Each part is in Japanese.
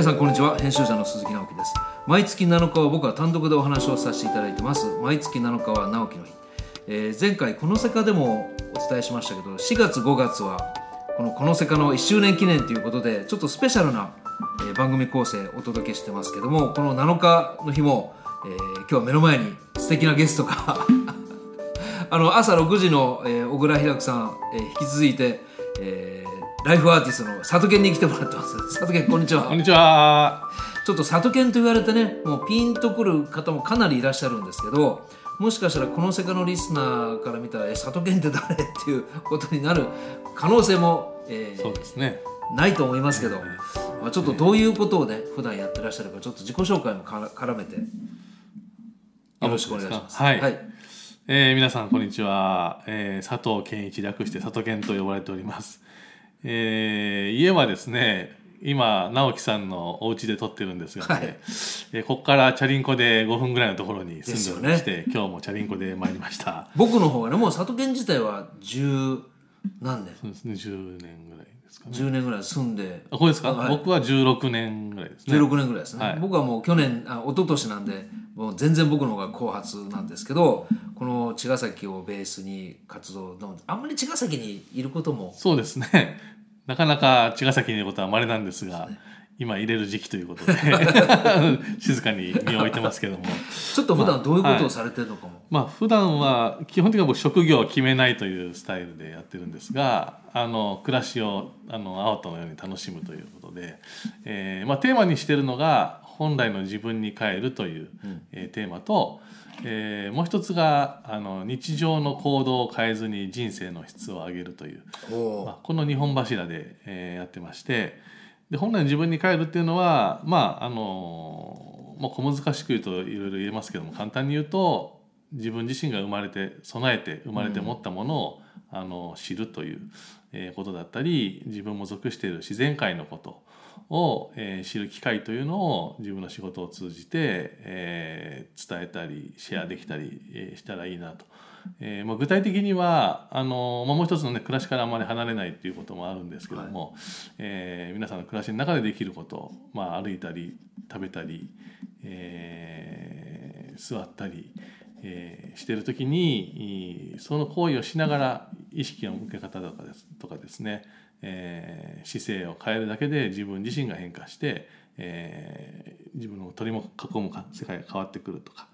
皆さんこんにちは。編集者の鈴木直樹です。毎月7日は僕は単独でお話をさせていただいてます。毎月7日は直樹の日、えー前回このセカでもお伝えしましたけど4月5月はこのこのセカの1周年記念ということでちょっとスペシャルな、えー番組構成お届けしてますけどもこの7日の日も、えー今日は目の前に素敵なゲストが あの朝6時の、えー小倉平久さん、えー引き続いて、えーライフアーティストの里健に来てもらってます里健こんにちはこんにちは。ちょっと里犬と言われてねもうピンとくる方もかなりいらっしゃるんですけどもしかしたらこの世界のリスナーから見たら「え里犬って誰?」っていうことになる可能性も、えーそうですね。ないと思いますけど、まあ、ちょっとどういうことをね普段やってらっしゃるかちょっと自己紹介も絡めてよろしくお願いします。はいはい、えー皆さんこんにちは。えー佐藤健一略して佐藤健と呼ばれております。えー家はですね、今直樹さんのお家で撮ってるんですがね、はい。えーここからチャリンコで5分ぐらいのところに住んでおりましでて、今日もチャリンコで参りました。僕の方がねもう里犬自体は十何年？そうですね、10年ぐらいですかね。10年ぐらい住んであこれですか、はい僕は16年ぐらいですね。16年ぐらいですね、はい僕はもう去年あ一昨年なんでもう全然僕の方が後発なんですけどこの茅ヶ崎をベースに活動のあんまり茅ヶ崎にいることもそうですね。なかなか茅ヶ崎にいることは稀なんですが、今入れる時期ということで 静かに身を置いてますけども。ちょっと普段どういうことをされてるのかも、まあ普段は基本的には僕職業を決めないというスタイルでやってるんですがあの暮らしをあのアウトのように楽しむということで、えーまあ、テーマにしてるのが本来の自分に帰るという、えーテーマと、えーもう一つがあの日常の行動を変えずに人生の質を上げるという、おまあ、この2本柱で、えーやってましてで本来の自分に帰るっていうのはまああのまあ、小難しく言うといろいろ言えますけども簡単に言うと自分自身が生まれて備えて生まれて持ったものを、あの知るという、えーことだったり自分も属している自然界のことを、えー知る機会というのを自分の仕事を通じて、えー伝えたりシェアできたり、えーしたらいいなと。えーまあ、具体的にはあの、まあ、もう一つのね暮らしからあまり離れないっていうこともあるんですけども、えー皆さんの暮らしの中でできること、まあ、歩いたり食べたり、えー座ったり、えーしてる時にいその行為をしながら意識の向け方とかですとかですね、えー姿勢を変えるだけで自分自身が変化して、えー自分の取り囲むか世界が変わってくるとか、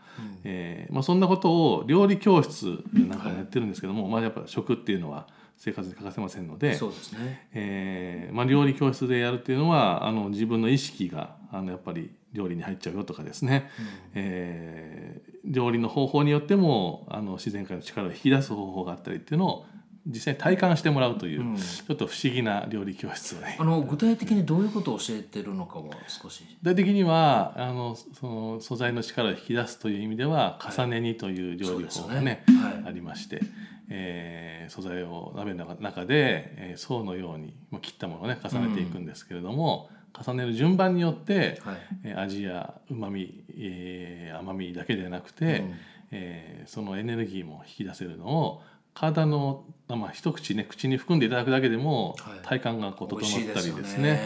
えーまあ、そんなことを料理教室なんかもやってるんですけども、まあ、やっぱ食っていうのは生活に欠かせませんので。そうですね。えーまあ、料理教室でやるっていうのはあの自分の意識があのやっぱり料理に入っちゃうよとかですね、えー料理の方法によってもあの自然界の力を引き出す方法があったりっていうのを実際に体感してもらうという、うん。ちょっと不思議な料理教室をね。あの具体的にどういうことを教えてるのかも少し。具体的にはあのその素材の力を引き出すという意味では重ね煮という料理法がね,、そうですよね。はい。ありまして、えー素材を鍋の中で、えー層のようにまあ切ったものをね重ねていくんですけれども、重ねる順番によって、はい。えー味やうまみ、えー甘みだけでなくて、うん。えーそのエネルギーも引き出せるのを体の、まあ、一口ね口に含んでいただくだけでもはい。体感がこう整ったりよですね。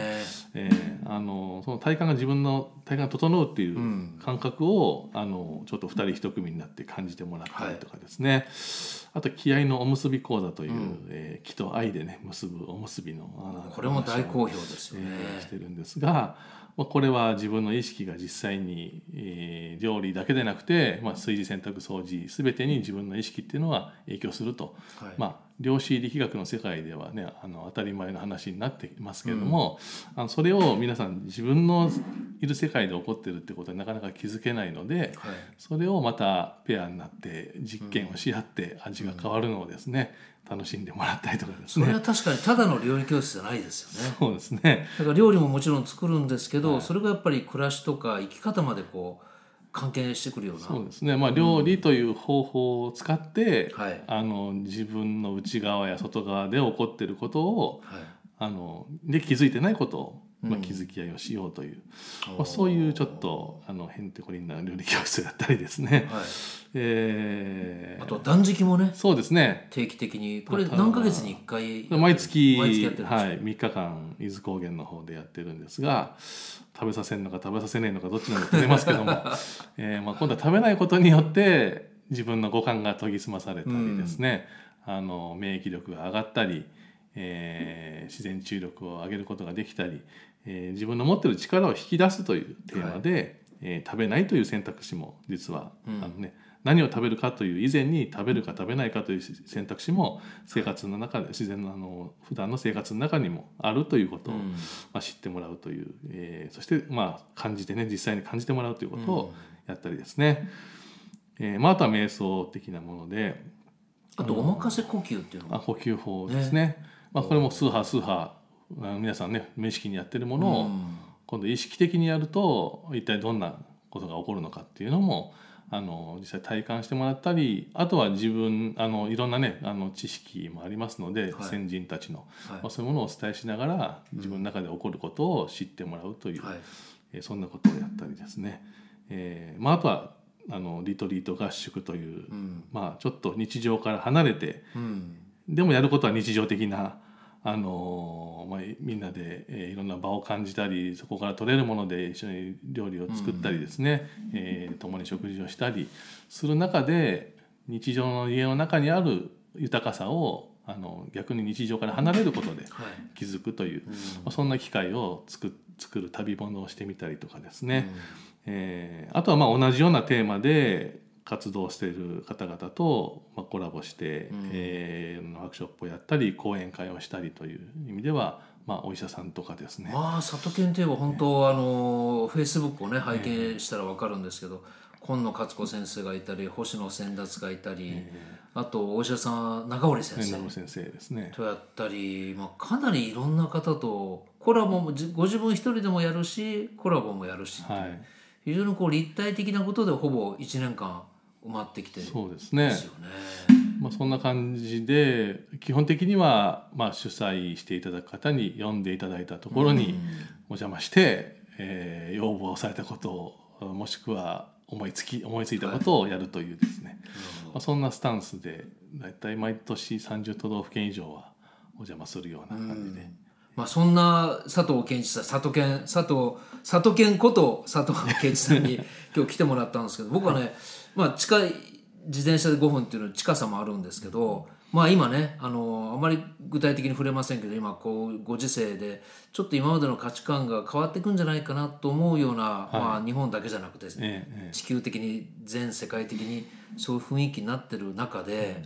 えーあのその体感が自分の体感が整うっていううん。感覚を、あのちょっと二人一組になって感じてもらったりとかですね、あと気合のおむすび講座という、うん。えー気と愛でね結ぶおむすびのこれも大好評ですよね、えーしてるんですが、まあ、これは自分の意識が実際に、えー料理だけでなくて、まあ、炊事洗濯掃除全てに自分の意識っていうのは影響すると、はい。まあ、量子力学の世界ではねあの当たり前の話になっていますけれども、あのそれを皆さん自分のいる世界で起こってるってことはなかなか気づけないので、はい。それをまたペアになって実験をし合って味が変わるのをですね、楽しんでもらったりとかですね。それは確かにただの料理教室じゃないですよね。そうですね。だから料理ももちろん作るんですけど、それがやっぱり暮らしとか生き方までこう関係してくるような。そうですね、まあ、料理という方法を使って、はい。あの自分の内側や外側で起こっていることをはい。あので気づいてないことをまあ、気づき合いをしようという、まあ、そういうちょっとあのへんてこりんな料理教室をやったりですね、はい。えー。あと断食もね。そうですね。定期的に。これ何ヶ月に1回毎月毎月やってるはい、3日間伊豆高原の方でやってるんですが食べさせるのか食べさせないのかどっちなのか出ますけども、えーまあ、今度は食べないことによって自分の五感が研ぎ澄まされたりですね、あの免疫力が上がったり、えー自然治癒力を上げることができたり、えー自分の持ってる力を引き出すというテーマで、えー食べないという選択肢も実は、うん。あのね、何を食べるかという以前に食べるか食べないかという選択肢も生活の中で自然のあの普段の生活の中にもあるということを、うん。まあ、知ってもらうという、えーそしてまあ感じてね実際に感じてもらうということをやったりですね、えーまあ、あとは瞑想的なものであとお任せ呼吸っていうのも。あ呼吸法ですね。まあ、これも数波数波皆さんね無意識にやってるものを、うん。今度意識的にやると一体どんなことが起こるのかっていうのもあの実際体感してもらったりあとは自分あのいろんなねあの知識もありますので、はい。先人たちの、はい。まあ、そういうものをお伝えしながら自分の中で起こることを知ってもらうという、はい。えーそんなことをやったりですね、えーまあ、あとはあのリトリート合宿という、うん。まあ、ちょっと日常から離れてうん。でもやることは日常的な、あのーまあ、みんなで、えーいろんな場を感じたりそこから取れるもので一緒に料理を作ったりですね、えー共に食事をしたりする中で日常の家の中にある豊かさをあの逆に日常から離れることではい。気づくという、うん。まあ、そんな機会を作作る旅物をしてみたりとかですね、えーあとはまあ同じようなテーマで活動している方々と、まあ、コラボして、うん。えーワークショップをやったり講演会をしたりという意味では、まあ、お医者さんとかですね、まあ里犬といえば本当あのフェイスブックをね拝見したら分かるんですけど今野勝子先生がいたり星野先達がいたりあとお医者さん中堀先生。名先生ですね。とやったり、まあ、かなりいろんな方とコラボもじご自分一人でもやるしコラボもやるしはい、非常にこう立体的なことでほぼ1年間埋まってきてそうですね。まあ、そんな感じで基本的には、まあ、主催していただく方に読んでいただいたところにお邪魔して、えー要望されたことをもしくは思いつき思いついたことをやるというですね、まあ、そんなスタンスでだいたい毎年30都道府県以上はお邪魔するような感じで、まあ、そんな佐藤健一さん佐藤健佐藤佐藤健こと佐藤健一さんに 今日来てもらったんですけど僕はね、まあ、近い自転車で5分っていうの近さもあるんですけど、まあ今ねあのあまり具体的に触れませんけど今こうご時世でちょっと今までの価値観が変わっていくんじゃないかなと思うような、まあ、日本だけじゃなくてね、地球的に全世界的にそういう雰囲気になってる中で、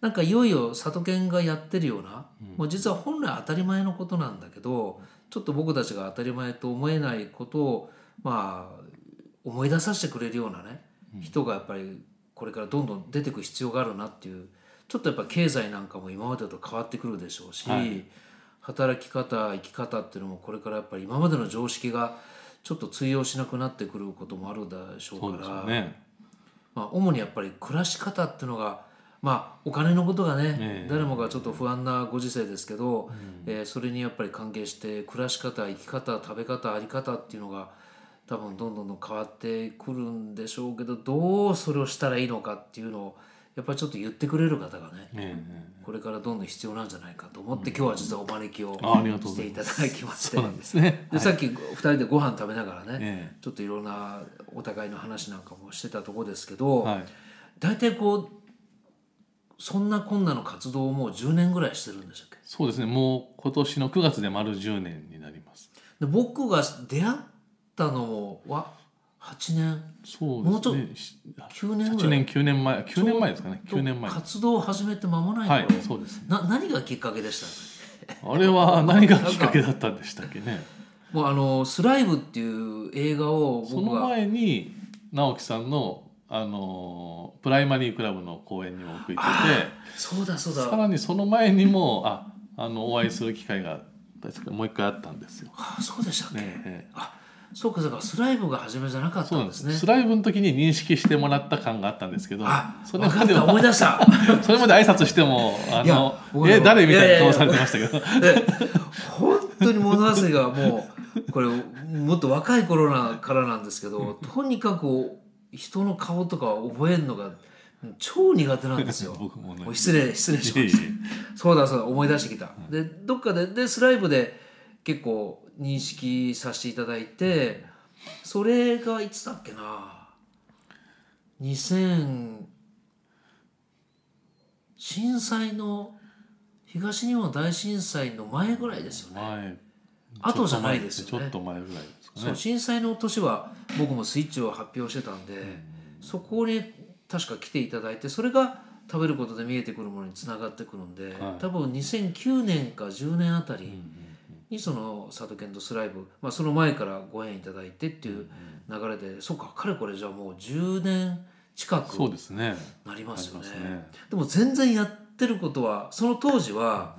なんかいよいよ里犬がやってるような、もう実は本来当たり前のことなんだけどちょっと僕たちが当たり前と思えないことをまあ思い出させてくれるようなね、人がやっぱりこれからどんどん出てく必要があるなっていうちょっとやっぱ経済なんかも今までと変わってくるでしょうし、はい働き方生き方っていうのもこれからやっぱり今までの常識がちょっと通用しなくなってくることもあるでしょうから。よね。まあ、主にやっぱり暮らし方っていうのが、まあ、お金のことがね、ええ。誰もがちょっと不安なご時世ですけど、えーそれにやっぱり関係して暮らし方生き方食べ方あり方っていうのが多分どんどんどん変わってくるんでしょうけどどうそれをしたらいいのかっていうのをやっぱりちょっと言ってくれる方がねええこれからどんどん必要なんじゃないかと思って、今日は実はお招きをしていただきまして。さっき2人でご飯食べながらね、えちょっといろんなお互いの話なんかもしてたところですけど、はい。大体こうそんなこんなの活動をもう10年ぐらいしてるんでしたっけ？そうですね。もう今年の9月で丸10年になります。で僕が出会ったのもわ8年？そうもうちょっですね。し9年ぐ8らい？年9年前9年前ですかね。9年前。活動を始めて間もないはい頃、そうですな何がきっかけでした？あれは何がきっかけだったんでしたっけね。もうあの「スライブ」っていう映画をその僕が前に直樹さんのあのプライマリークラブの公演にも僕行ってそうだそうてさだらにその前にもああのお会いする機会が確かもう一回あったんですよ。あそうでしたっけ、ねええそうかそうかスライブが初めじゃなかっそうなんんです。ねスライブの時に認識してもらった感があったんですけどあそれまでは思い出した。それまで挨拶してもあの僕え誰みたいな顔されてましたけど。で本当に物忘れがもうこれもっと若い頃なからなんですけどとにかく人の顔とか覚えるのが超苦手なんですよ。僕もね失礼失礼しました。そうだそうだ思い出してきた。でどっかででスライブで結構認識させていただいてそれがいつだっけな2000震災の東日本大震災の前ぐらいですよね。前後じゃないですよねちょっと前ぐらいそう震災の年は僕もスイッチを発表してたんで、そこに確か来ていただいてそれが食べることで見えてくるものにつながってくるんで、はい。多分2009年か10年あたりにその佐渡県とスライブ、まあ、その前からご縁いただいてっていう流れで、そうかかれこれじゃあもう10年近くそうですね。なりますよね。ね。でも全然やってることはその当時は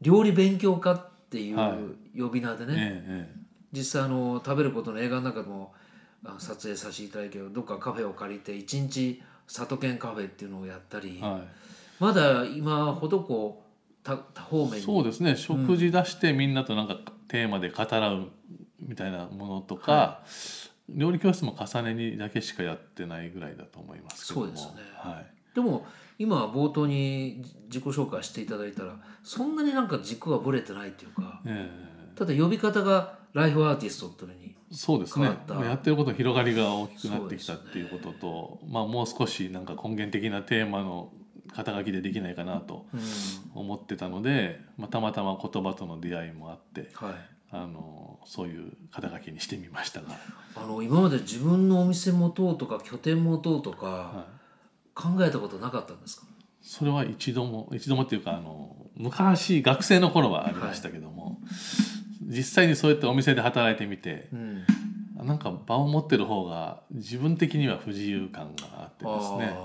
料理勉強家っていうは呼び名でね、ええ実際あの食べることの映画の中でもあ撮影させていただいてどっかカフェを借りて一日里犬カフェっていうのをやったり、ええはまだ今ほどこう多多方面そうですね。食事出してみんなとなんかテーマで語らうみたいなものとか、料理教室も重ねにだけしかやってないぐらいだと思いますけども。そうですね。はい、でも今冒頭に自己紹介していただいたらそんなになんか軸がぶれてないっていうかえ。ただ呼び方がライフアーティストっていうのにえそうですね。やってることの広がりが大きくなってきたっていうことと、まあ、もう少しなんか根源的なテーマの肩書きでできないかなとうん。思ってたので、まあ、たまたま言葉との出会いもあってはい。あのそういう肩書きにしてみましたが、あの今まで自分のお店持とうとか拠点持とうとかはい、考えたことなかったんですか、それは一度も一度もっていうかあの昔学生の頃はありましたけども、実際にそうやってお店で働いてみてうん。なんか場を持ってる方が自分的には不自由感があってですね、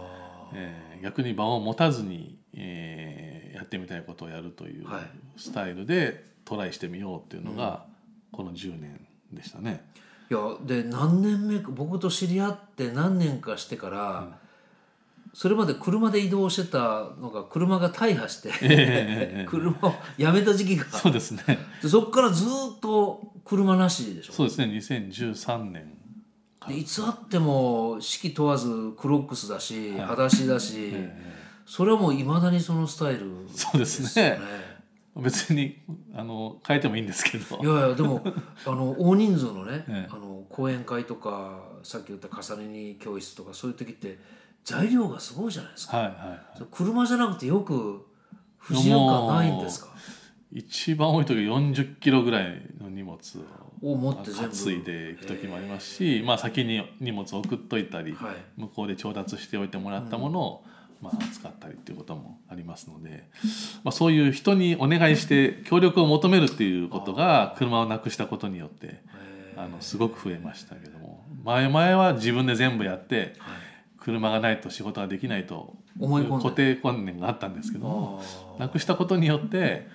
えー逆に場を持たずに、えーやってみたいことをやるというはい。スタイルでトライしてみようっていうのが、この10年でしたね。いやで何年目か僕と知り合って何年かしてから、それまで車で移動してたのが車が大破して、車をやめた時期がそうですね。でそっからずっと車なしでしょ？そうですね。2013年でいつあっても四季問わずクロックスだし、はい裸足だし、えそれはもういまだにそのスタイルそうですね。別にあの変えてもいいんですけどい。やいやでも あの大人数のね、ええあの講演会とかさっき言った重ね煮教室とかそういう時って材料がすごいじゃないですか。はいはいはい。車じゃなくてよく不自由感ないんですか？一番多い時は40キロぐらいの荷物をを持って全部。担いでいく時もありますし、まあ先に荷物を送っといたり、はい。向こうで調達しておいてもらったものを、まあ、扱ったりっていうこともありますので、まあ、そういう人にお願いして協力を求めるっていうことが車をなくしたことによってへあのすごく増えましたけども前々は自分で全部やってはい車がないと仕事ができないと思い固定観念があったんですけどなくしたことによって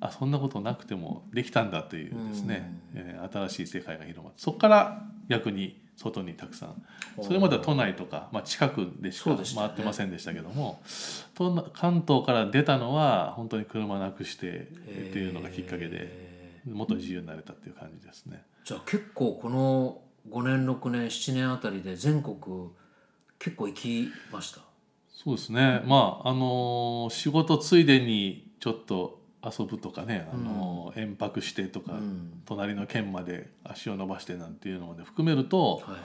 あそんなことなくてもできたんだというですね、えー新しい世界が広まって。そこから逆に外にたくさん。それまでは都内とか、まあ、近くでしか回ってませんでしたけども、都内関東から出たのは本当に車なくしてっていうのがきっかけでへもっと自由になれたっていう感じですね。ーじゃあ結構この5年6年7年あたりで全国結構行きました？そうですね。まああのー仕事ついでにちょっと遊ぶとかね、あのー延泊してとか、うん。隣の県まで足を伸ばしてなんていうのまで含めるとはい。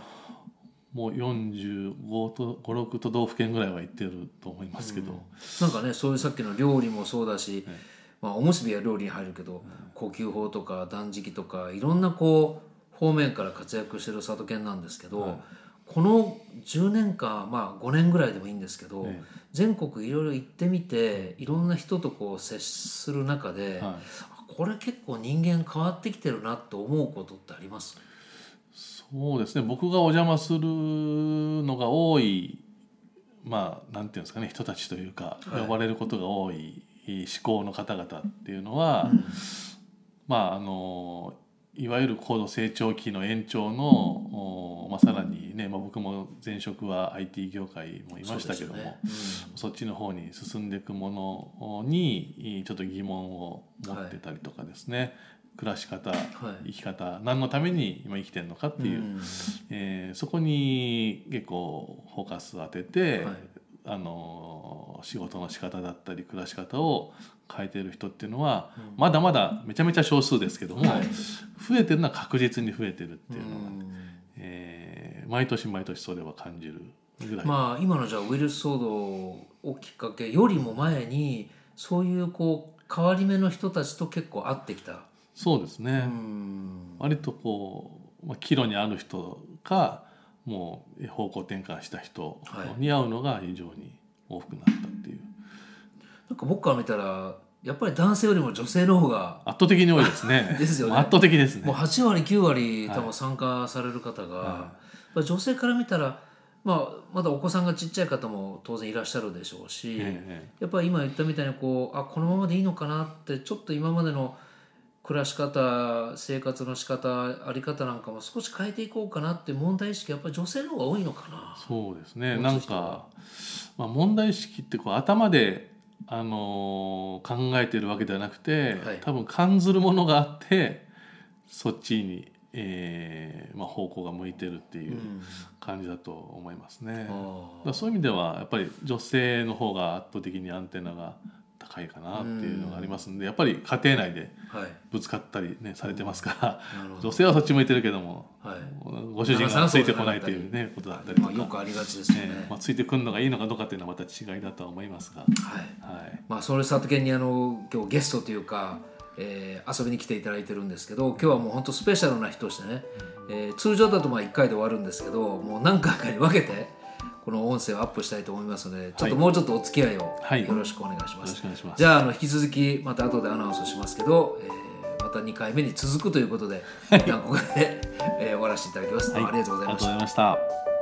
もう45と56都道府県ぐらいは行ってると思いますけど、なんかねそういうさっきの料理もそうだし、はい。まあ、おむすびは料理に入るけど、呼吸法とか断食とかいろんなこう方面から活躍してる里犬なんですけど、はいこの10年間まあ5年ぐらいでもいいんですけど、ええ。全国いろいろ行ってみていろんな人とこう接する中で、はい。あこれ結構人間変わってきてるなと思うことってあります？そうですね。僕がお邪魔するのが多いまあなんていうんですかね人たちというか、はい。呼ばれることが多い思考の方々っていうのは、まああのいわゆる高度成長期の延長の、おまあ、さらにね、まあ、僕も前職は IT 業界もいましたけどもそうですよねそっちの方に進んでいくものにちょっと疑問を持ってたりとかですね、暮らし方、い。生き方何のために今生きてるのかっていう、うん。えーそこに結構フォーカスを当てて、はいあの仕事の仕方だったり暮らし方を変えている人っていうのは、まだまだめちゃめちゃ少数ですけども、はい。増えてるのは確実に増えてるっていうのが、うん。えー毎年毎年それは感じるぐらい、まあ今のじゃあウイルス騒動をきっかけよりも前にそういうこう変わり目の人たちと結構会ってきた。そうですね、うん。割とこう、まあ、岐路にある人かもう方向転換した人はい。に会うのが非常に多くなったっていう。なんか僕から見たらやっぱり男性よりも女性の方が圧倒的に多いですね。ですよね。圧倒的ですね。もう8割9割はい。多分参加される方が、はまあ女性から見たら、まあ、まだお子さんがちっちゃい方も当然いらっしゃるでしょうし、ええ。やっぱり今言ったみたいにこうあこのままでいいのかなってちょっと今までの暮らし方生活の仕方あり方なんかも少し変えていこうかなって問題意識やっぱり女性の方が多いのかな。そうですね。なんか、まあ、問題意識ってこう頭で、あのー考えてるわけではなくて、はい。多分感ずるものがあってそっちに、えーまあ、方向が向いてるっていううん。感じだと思いますね。だかあらそういう意味ではやっぱり女性の方が圧倒的にアンテナが高いかなっていうのがありますんでやっぱり家庭内でぶつかったりねされてますから女性はそっち向いてるけどもはい。ご主人がついてこないというねことだったりとまあ、かよくありがちですよね。ええ。まあ、ついてくるのがいいのかどうかっていうのはまた違いだとは思いますが、はい。はい、まあ、それ里犬にあの今日ゲストというか、えー遊びに来ていただいてるんですけど今日はもう本当スペシャルな日としてね、えー通常だとまあ1回で終わるんですけどもう何回かに分けてこの音声をアップしたいと思いますのでちょっともうちょっとお付き合いをはいよろしくお願いします。じゃああの引き続きまた後でアナウンスしますけど、えーまた2回目に続くということで、一旦ここで、えー終わらせていただきます。はいありがとうございましたありがとうございました。